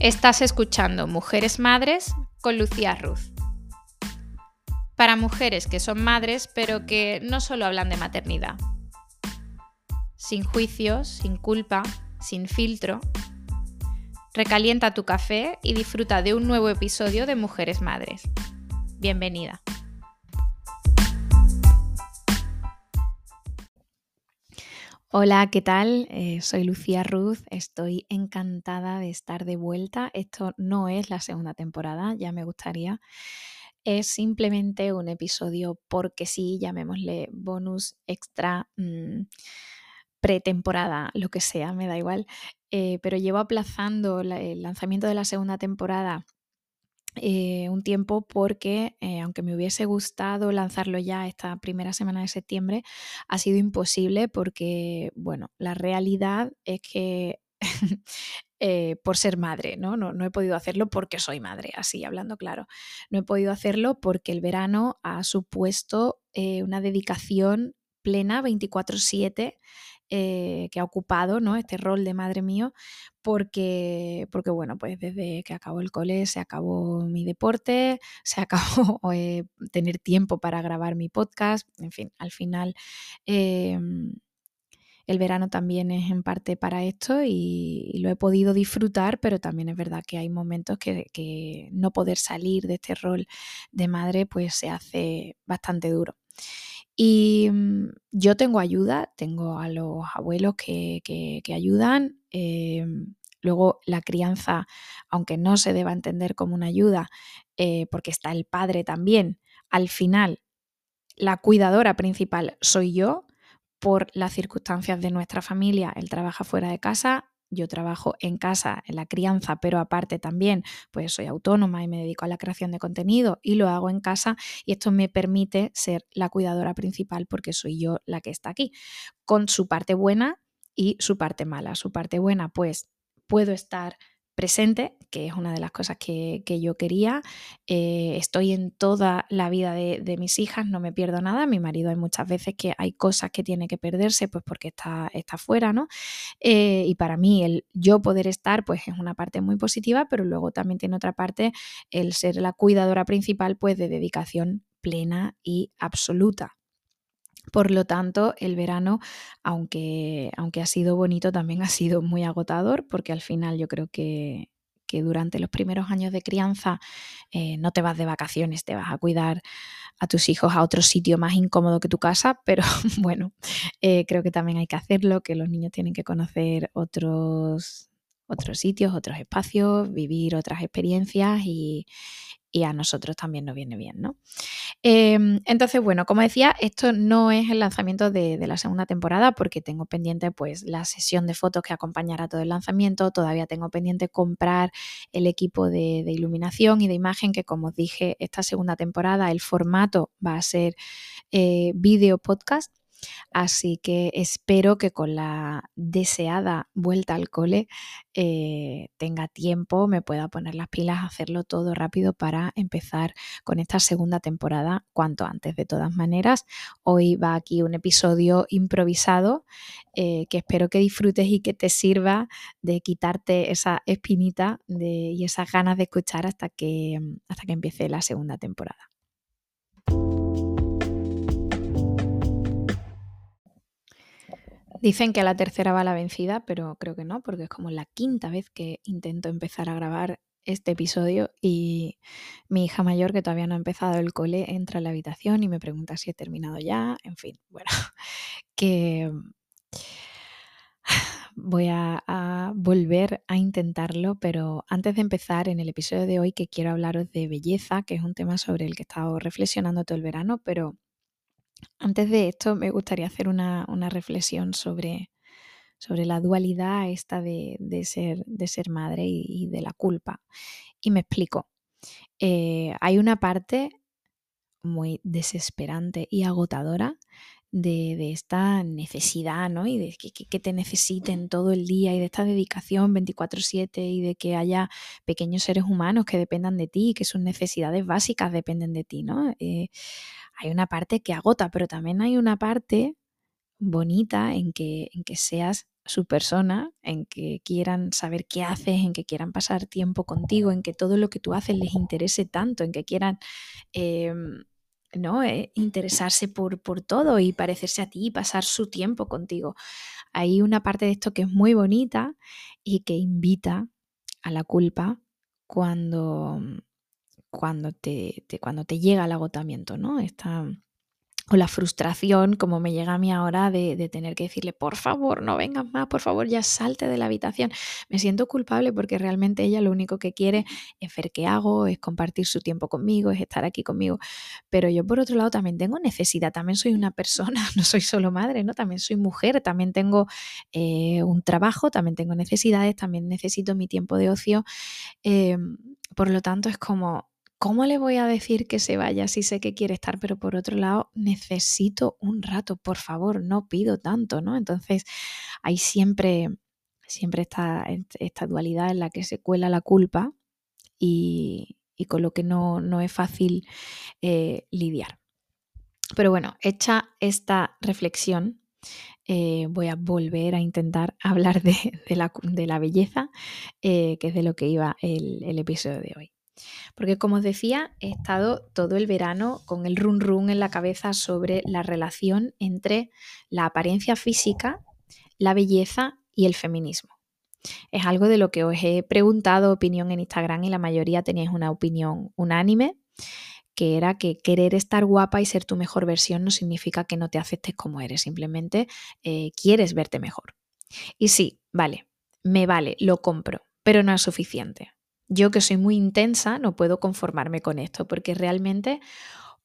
Estás escuchando Mujeres Madres con Lucía Ruz. Para mujeres que son madres, pero que no solo hablan de maternidad. Sin juicios, sin culpa, sin filtro. Recalienta tu café y disfruta de un nuevo episodio de Mujeres Madres. Bienvenida. Hola, ¿qué tal? Eh, soy Lucía Ruz, estoy encantada de estar de vuelta. Esto no es la segunda temporada, ya me gustaría. Es simplemente un episodio porque sí, llamémosle bonus extra, mm, pretemporada, lo que sea, me da igual. Eh, pero llevo aplazando el lanzamiento de la segunda temporada eh, un tiempo porque, eh, aunque me hubiese gustado lanzarlo ya esta primera semana de septiembre, ha sido imposible porque, bueno, la realidad es que eh, por ser madre, ¿no? ¿no? ¿no? he podido hacerlo porque soy madre, así hablando claro. No he podido hacerlo porque el verano ha supuesto una dedicación plena 24/7 eh, que ha ocupado ¿no? este rol de madre mío, porque, porque bueno, pues desde que acabó el cole se acabó mi deporte, se acabó eh, tener tiempo para grabar mi podcast, en fin, al final em, el verano también es en parte para esto y, lo he podido disfrutar, pero también es verdad que hay momentos que, que no poder salir de este rol de madre pues se hace bastante duro. Y mm, yo tengo ayuda, tengo a los abuelos que, ayudan. Em, luego la crianza, aunque no se deba entender como una ayuda, eh, porque está el padre también, al final la cuidadora principal soy yo por las circunstancias de nuestra familia. Él trabaja fuera de casa, yo trabajo en casa, en la crianza, pero aparte también, pues soy autónoma y me dedico a la creación de contenido y lo hago en casa y esto me permite ser la cuidadora principal porque soy yo la que está aquí, con su parte buena y su parte mala. Su parte buena, pues puedo estar presente, que es una de las cosas que, yo quería. Eh, estoy en toda la vida de, mis hijas, no me pierdo nada. Mi marido hay muchas veces que hay cosas que tiene que perderse, pues porque está, está fuera, ¿no? Eh, y para mí el yo poder estar, pues es una parte muy positiva, pero luego también tiene otra parte el ser la cuidadora principal, pues de dedicación plena y absoluta. Por lo tanto, el verano, aunque, aunque ha sido bonito, también ha sido muy agotador porque al final yo creo que, durante los primeros años de crianza eh, no te vas de vacaciones, te vas a cuidar a tus hijos a otro sitio más incómodo que tu casa, pero bueno, eh, creo que también hay que hacerlo, que los niños tienen que conocer otros, otros sitios, otros espacios, vivir otras experiencias y, y a nosotros también nos viene bien, ¿no? Em, entonces, bueno, como decía, esto no es el lanzamiento de, la segunda temporada porque tengo pendiente pues la sesión de fotos que acompañará todo el lanzamiento, todavía tengo pendiente comprar el equipo de, iluminación y de imagen que como os dije, esta segunda temporada el formato va a ser eh, video podcast Así que espero que con la deseada vuelta al cole eh, tenga tiempo, me pueda poner las pilas, hacerlo todo rápido para empezar con esta segunda temporada cuanto antes. De todas maneras, hoy va aquí un episodio improvisado eh, que espero que disfrutes y que te sirva de quitarte esa espinita y esas ganas de escuchar hasta que, hasta que empiece la segunda temporada. Dicen que a la tercera va la vencida, pero creo que no, porque es como la quinta vez que intento empezar a grabar este episodio y mi hija mayor, que todavía no ha empezado el cole, entra a la habitación y me pregunta si he terminado ya. En fin, bueno, que voy a, a, volver a intentarlo, pero antes de empezar en el episodio de hoy que quiero hablaros de belleza, que es un tema sobre el que he estado reflexionando todo el verano, pero antes de esto, me gustaría hacer una, reflexión sobre, la dualidad esta de, ser, de ser, madre y, de la culpa. Y me explico. Eh, hay una parte muy desesperante y agotadora de, esta necesidad, ¿no? Y de que, que, te necesiten todo el día y de esta dedicación 24/7 y de que haya pequeños seres humanos que dependan de ti y que sus necesidades básicas dependen de ti, ¿no? Eh, hay una parte que agota, pero también hay una parte bonita en que, en que seas su persona, en que quieran saber qué haces, en que quieran pasar tiempo contigo, en que todo lo que tú haces les interese tanto, en que quieran em, ¿no? Eh, interesarse por, por, todo y parecerse a ti y pasar su tiempo contigo. Hay una parte de esto que es muy bonita y que invita a la culpa cuando, cuando, te, cuando te llega el agotamiento, ¿no? Esta, o la frustración, como me llega a mí ahora, de, tener que decirle, por favor, no vengas más, por favor, ya salte de la habitación. Me siento culpable porque realmente ella lo único que quiere es ver qué hago, es compartir su tiempo conmigo, es estar aquí conmigo. Pero yo, por otro lado, también tengo necesidad, también soy una persona, no soy solo madre, ¿no? También soy mujer, también tengo eh, un trabajo, también tengo necesidades, también necesito mi tiempo de ocio. Em, por lo tanto, es como ¿cómo le voy a decir que se vaya si sé que quiere estar? Pero por otro lado, necesito un rato, por favor, no pido tanto, ¿no? Entonces, hay siempre, siempre esta, dualidad en la que se cuela la culpa y, con lo que no, no es fácil eh, lidiar. Pero bueno, hecha esta reflexión, eh, voy a volver a intentar hablar de, la, belleza, eh, que es de lo que iba el episodio de hoy. Porque como os decía, he estado todo el verano con el run run en la cabeza sobre la relación entre la apariencia física, la belleza y el feminismo. Es algo de lo que os he preguntado opinión en Instagram y la mayoría teníais una opinión unánime, que era que querer estar guapa y ser tu mejor versión no significa que no te aceptes como eres, simplemente eh, quieres verte mejor. Y sí, vale, me vale, lo compro, pero no es suficiente. Yo que soy muy intensa no puedo conformarme con esto porque realmente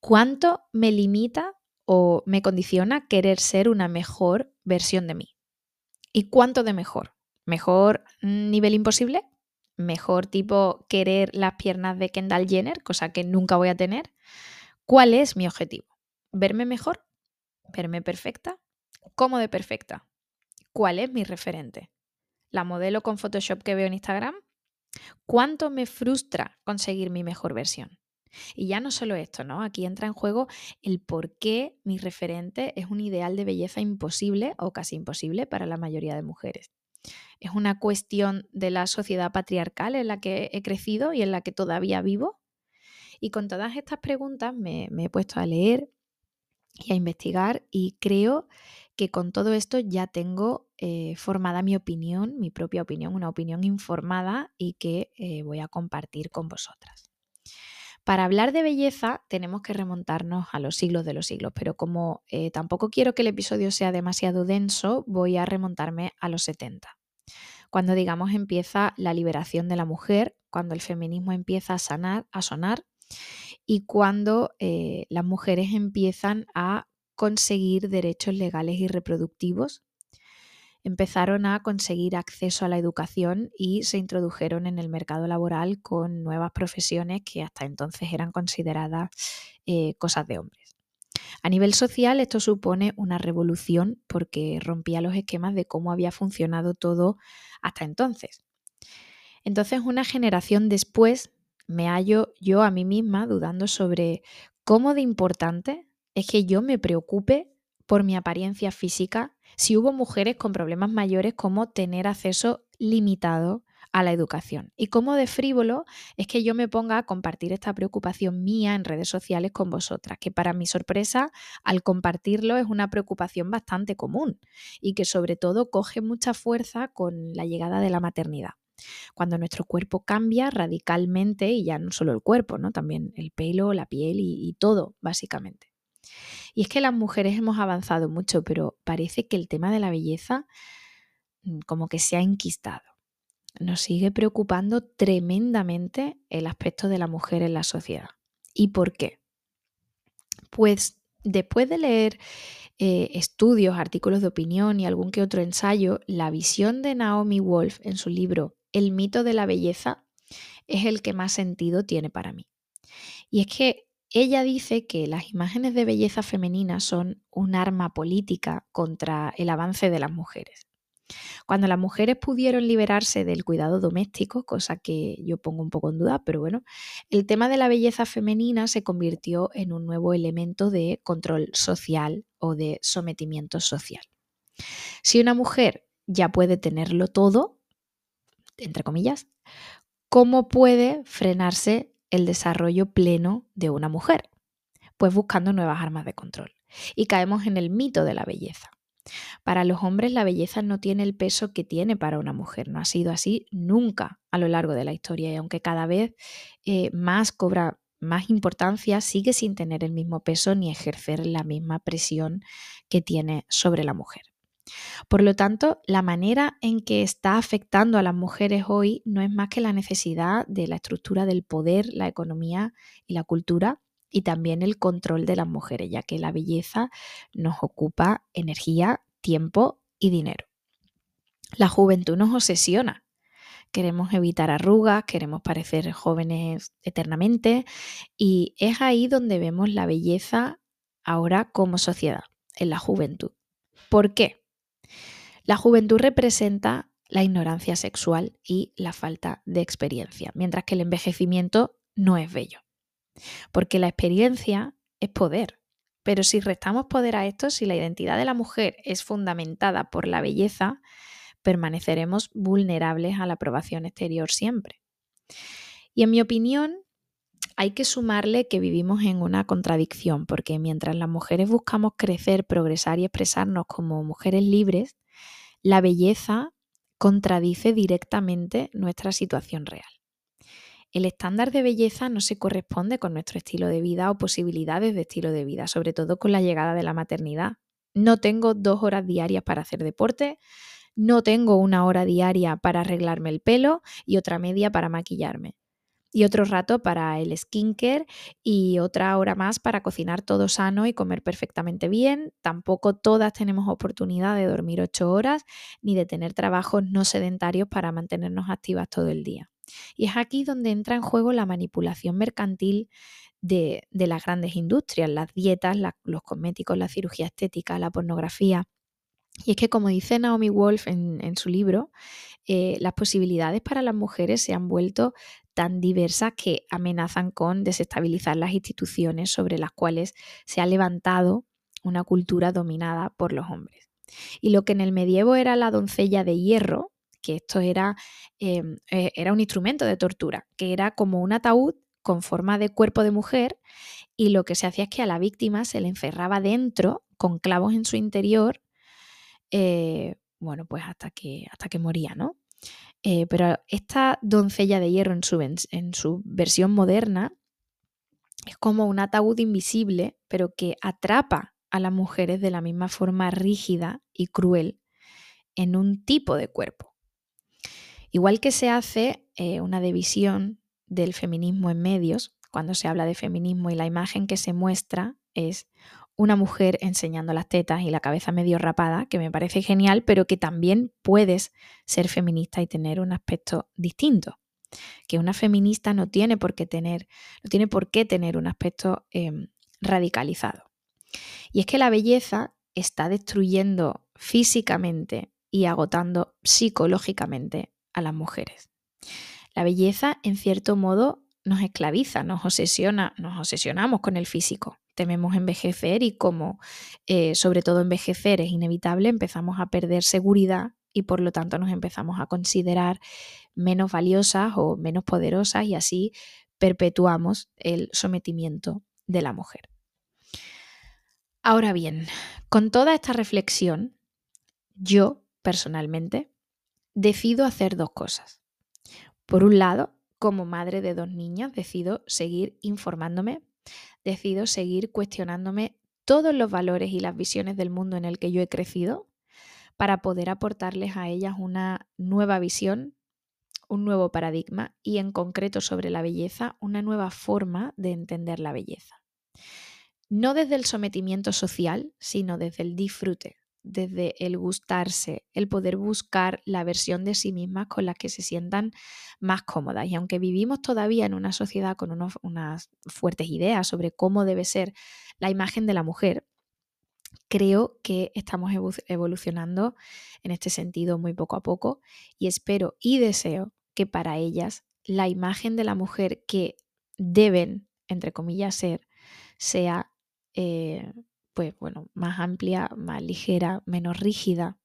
cuánto me limita o me condiciona querer ser una mejor versión de mí. ¿Y cuánto de mejor? ¿Mejor nivel imposible? ¿Mejor tipo querer las piernas de Kendall Jenner, cosa que nunca voy a tener? ¿Cuál es mi objetivo? ¿Verme mejor? ¿Verme perfecta? ¿Cómo de perfecta? ¿Cuál es mi referente? ¿La modelo con Photoshop que veo en Instagram? ¿Cuánto me frustra conseguir mi mejor versión? Y ya no solo esto, ¿no? Aquí entra en juego el por qué mi referente es un ideal de belleza imposible o casi imposible para la mayoría de mujeres. ¿Es una cuestión de la sociedad patriarcal en la que he crecido y en la que todavía vivo? Y con todas estas preguntas me, me he puesto a leer y a investigar y creo que con todo esto ya tengo eh, formada mi opinión, mi propia opinión, una opinión informada y que eh, voy a compartir con vosotras. Para hablar de belleza tenemos que remontarnos a los siglos de los siglos, pero como eh, tampoco quiero que el episodio sea demasiado denso, voy a remontarme a los 70. Cuando digamos empieza la liberación de la mujer, cuando el feminismo empieza a a sonar y cuando las mujeres empiezan a conseguir derechos legales y reproductivos. Empezaron a conseguir acceso a la educación y se introdujeron en el mercado laboral con nuevas profesiones que hasta entonces eran consideradas eh, cosas de hombres. A nivel social esto supone una revolución porque rompía los esquemas de cómo había funcionado todo hasta entonces. Entonces una generación después me hallo yo a mí misma dudando sobre cómo de importante es que yo me preocupe por mi apariencia física si hubo mujeres con problemas mayores como tener acceso limitado a la educación. Y cómo de frívolo es que yo me ponga a compartir esta preocupación mía en redes sociales con vosotras, que para mi sorpresa, al compartirlo es una preocupación bastante común y que sobre todo coge mucha fuerza con la llegada de la maternidad. Cuando nuestro cuerpo cambia radicalmente, y ya no solo el cuerpo, ¿no? también el pelo, la piel y todo, básicamente. Y es que las mujeres hemos avanzado mucho, pero parece que el tema de la belleza mm, como que se ha enquistado. Nos sigue preocupando tremendamente el aspecto de la mujer en la sociedad. ¿Y por qué? Pues después de leer eh, estudios, artículos de opinión y algún que otro ensayo, la visión de Naomi Wolf en su libro El mito de la belleza es el que más sentido tiene para mí. Y es que ella dice que las imágenes de belleza femenina son un arma política contra el avance de las mujeres. Cuando las mujeres pudieron liberarse del cuidado doméstico, cosa que yo pongo un poco en duda, pero bueno, el tema de la belleza femenina se convirtió en un nuevo elemento de control social o de sometimiento social. Si una mujer ya puede tenerlo todo, entre comillas, ¿cómo puede frenarse el desarrollo pleno de una mujer? Pues buscando nuevas armas de control. Y caemos en el mito de la belleza. Para los hombres la belleza no tiene el peso que tiene para una mujer, no ha sido así nunca a lo largo de la historia y aunque cada vez eh, más cobra más importancia, sigue sin tener el mismo peso ni ejercer la misma presión que tiene sobre la mujer. Por lo tanto, la manera en que está afectando a las mujeres hoy no es más que la necesidad de la estructura del poder, la economía y la cultura y también el control de las mujeres, ya que la belleza nos ocupa energía, tiempo y dinero. La juventud nos obsesiona. Queremos evitar arrugas, queremos parecer jóvenes eternamente y es ahí donde vemos la belleza ahora como sociedad, en la juventud. ¿Por qué? La juventud representa la ignorancia sexual y la falta de experiencia, mientras que el envejecimiento no es bello. Porque la experiencia es poder. Pero si restamos poder a esto, si la identidad de la mujer es fundamentada por la belleza, permaneceremos vulnerables a la aprobación exterior siempre. Y en mi opinión, hay que sumarle que vivimos en una contradicción, porque mientras las mujeres buscamos crecer, progresar y expresarnos como mujeres libres, la belleza contradice directamente nuestra situación real. El estándar de belleza no se corresponde con nuestro estilo de vida o posibilidades de estilo de vida, sobre todo con la llegada de la maternidad. No tengo dos horas diarias para hacer deporte, no tengo una hora diaria para arreglarme el pelo y otra media para maquillarme. Y otro rato para el skincare y otra hora más para cocinar todo sano y comer perfectamente bien. Tampoco todas tenemos oportunidad de dormir ocho horas ni de tener trabajos no sedentarios para mantenernos activas todo el día. Y es aquí donde entra en juego la manipulación mercantil de, las grandes industrias, las dietas, los cosméticos, la cirugía estética, la pornografía. Y es que, como dice Naomi Wolf en, su libro, eh, las posibilidades para las mujeres se han vuelto tan diversas que amenazan con desestabilizar las instituciones sobre las cuales se ha levantado una cultura dominada por los hombres. Y lo que en el medievo era la doncella de hierro, que esto era, em, eh, era un instrumento de tortura, que era como un ataúd con forma de cuerpo de mujer y lo que se hacía es que a la víctima se le encerraba dentro con clavos en su interior, eh, bueno, pues hasta que, hasta que moría, ¿no? Eh, pero esta doncella de hierro en su, versión moderna es como un ataúd invisible, pero que atrapa a las mujeres de la misma forma rígida y cruel en un tipo de cuerpo. Igual que se hace eh, una división del feminismo en medios, cuando se habla de feminismo y la imagen que se muestra es una mujer enseñando las tetas y la cabeza medio rapada, que me parece genial, pero que también puedes ser feminista y tener un aspecto distinto. Que una feminista no tiene por qué tener, no tiene por qué tener un aspecto em, radicalizado. Y es que la belleza está destruyendo físicamente y agotando psicológicamente a las mujeres. La belleza, en cierto modo, nos esclaviza, nos obsesiona, nos obsesionamos con el físico. Tememos envejecer y como eh, sobre todo envejecer es inevitable, empezamos a perder seguridad y por lo tanto nos empezamos a considerar menos valiosas o menos poderosas y así perpetuamos el sometimiento de la mujer. Ahora bien, con toda esta reflexión, yo personalmente decido hacer dos cosas. Por un lado, como madre de dos niños, decido seguir informándome, decido seguir cuestionándome todos los valores y las visiones del mundo en el que yo he crecido para poder aportarles a ellas una nueva visión, un nuevo paradigma y en concreto sobre la belleza, una nueva forma de entender la belleza. No desde el sometimiento social, sino desde el disfrute, desde el gustarse, el poder buscar la versión de sí mismas con la que se sientan más cómodas. Y aunque vivimos todavía en una sociedad con unas fuertes ideas sobre cómo debe ser la imagen de la mujer, creo que estamos evolucionando en este sentido muy poco a poco y espero y deseo que para ellas la imagen de la mujer que deben, entre comillas, ser, sea eh, pues bueno, más amplia, más ligera, menos rígida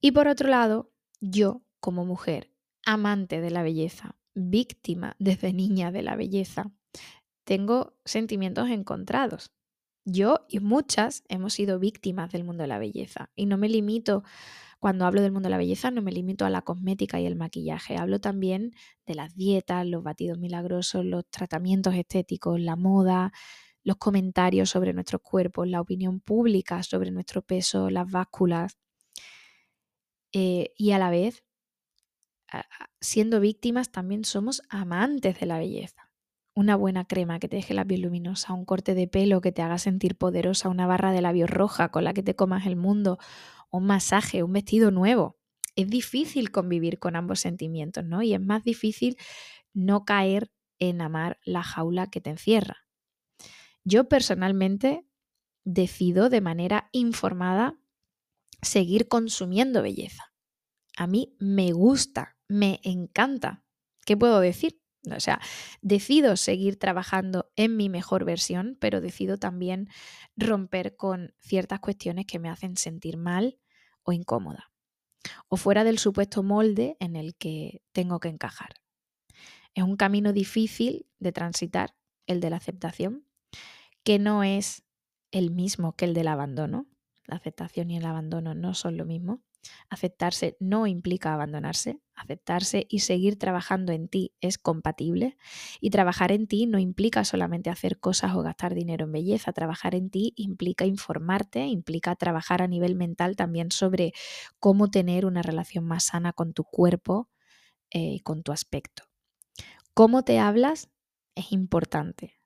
Y por otro lado, yo como mujer, amante de la belleza, víctima desde niña de la belleza, tengo sentimientos encontrados. Yo y muchas hemos sido víctimas del mundo de la belleza y no me limito cuando hablo del mundo de la belleza no me limito a la cosmética y el maquillaje, hablo también de las dietas, los batidos milagrosos, los tratamientos estéticos, la moda, los comentarios sobre nuestros cuerpos, la opinión pública sobre nuestro peso, las básculas. Eh, y a la vez, siendo víctimas, también somos amantes de la belleza. Una buena crema que te deje la piel luminosa, un corte de pelo que te haga sentir poderosa, una barra de labios roja con la que te comas el mundo, un masaje, un vestido nuevo. Es difícil convivir con ambos sentimientos, ¿no? Y es más difícil no caer en amar la jaula que te encierra. Yo personalmente decido de manera informada seguir consumiendo belleza. A mí me gusta, me encanta. ¿Qué puedo decir? O sea, decido seguir trabajando en mi mejor versión, pero decido también romper con ciertas cuestiones que me hacen sentir mal o incómoda, o fuera del supuesto molde en el que tengo que encajar. Es un camino difícil de transitar, el de la aceptación, que no es el mismo que el del abandono. La aceptación y el abandono no son lo mismo. Aceptarse no implica abandonarse. Aceptarse y seguir trabajando en ti es compatible. Y trabajar en ti no implica solamente hacer cosas o gastar dinero en belleza. Trabajar en ti implica informarte, implica trabajar a nivel mental también sobre cómo tener una relación más sana con tu cuerpo eh, y con tu aspecto. Cómo te hablas es importante.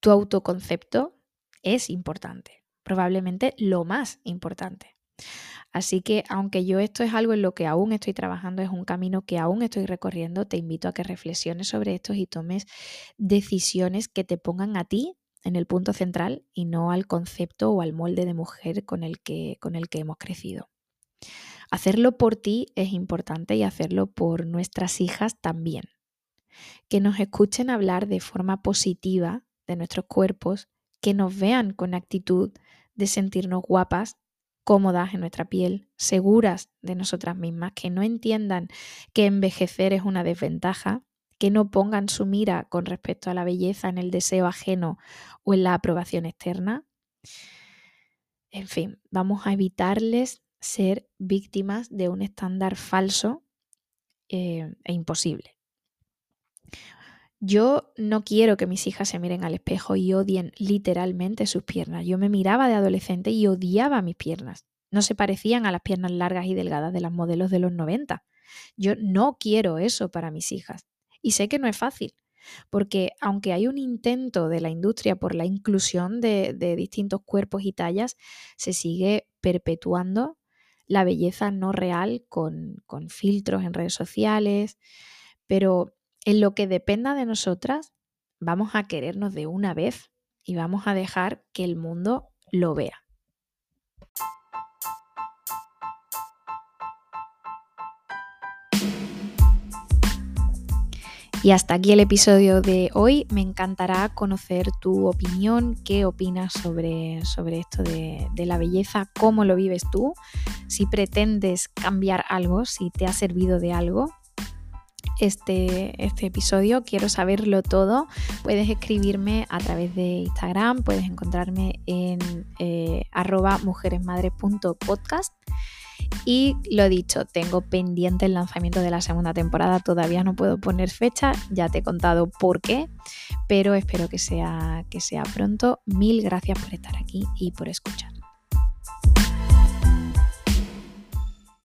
Tu autoconcepto es importante. Probablemente lo más importante. Así que aunque yo esto es algo en lo que aún estoy trabajando, es un camino que aún estoy recorriendo, te invito a que reflexiones sobre esto y tomes decisiones que te pongan a ti en el punto central y no al concepto o al molde de mujer con el que, con el que hemos crecido. Hacerlo por ti es importante y hacerlo por nuestras hijas también. Que nos escuchen hablar de forma positiva de nuestros cuerpos, que nos vean con actitud de sentirnos guapas cómodas en nuestra piel, seguras de nosotras mismas, que no entiendan que envejecer es una desventaja, que no pongan su mira con respecto a la belleza en el deseo ajeno o en la aprobación externa. En fin, vamos a evitarles ser víctimas de un estándar falso eh, e imposible. Yo no quiero que mis hijas se miren al espejo y odien literalmente sus piernas. Yo me miraba de adolescente y odiaba mis piernas. No se parecían a las piernas largas y delgadas de las modelos de los 90. Yo no quiero eso para mis hijas. Y sé que no es fácil, porque aunque hay un intento de la industria por la inclusión de, distintos cuerpos y tallas, se sigue perpetuando la belleza no real con, con filtros en redes sociales, pero en lo que dependa de nosotras, vamos a querernos de una vez y vamos a dejar que el mundo lo vea. Y hasta aquí el episodio de hoy. Me encantará conocer tu opinión, qué opinas sobre, sobre esto de, de, la belleza, cómo lo vives tú, si pretendes cambiar algo, si te ha servido de algo este, este episodio, quiero saberlo todo, puedes escribirme a través de Instagram, puedes encontrarme en eh, arroba mujeresmadres.podcast. Y lo dicho, tengo pendiente el lanzamiento de la segunda temporada, todavía no puedo poner fecha, ya te he contado por qué, pero espero que sea, que sea pronto. Mil gracias por estar aquí y por escuchar.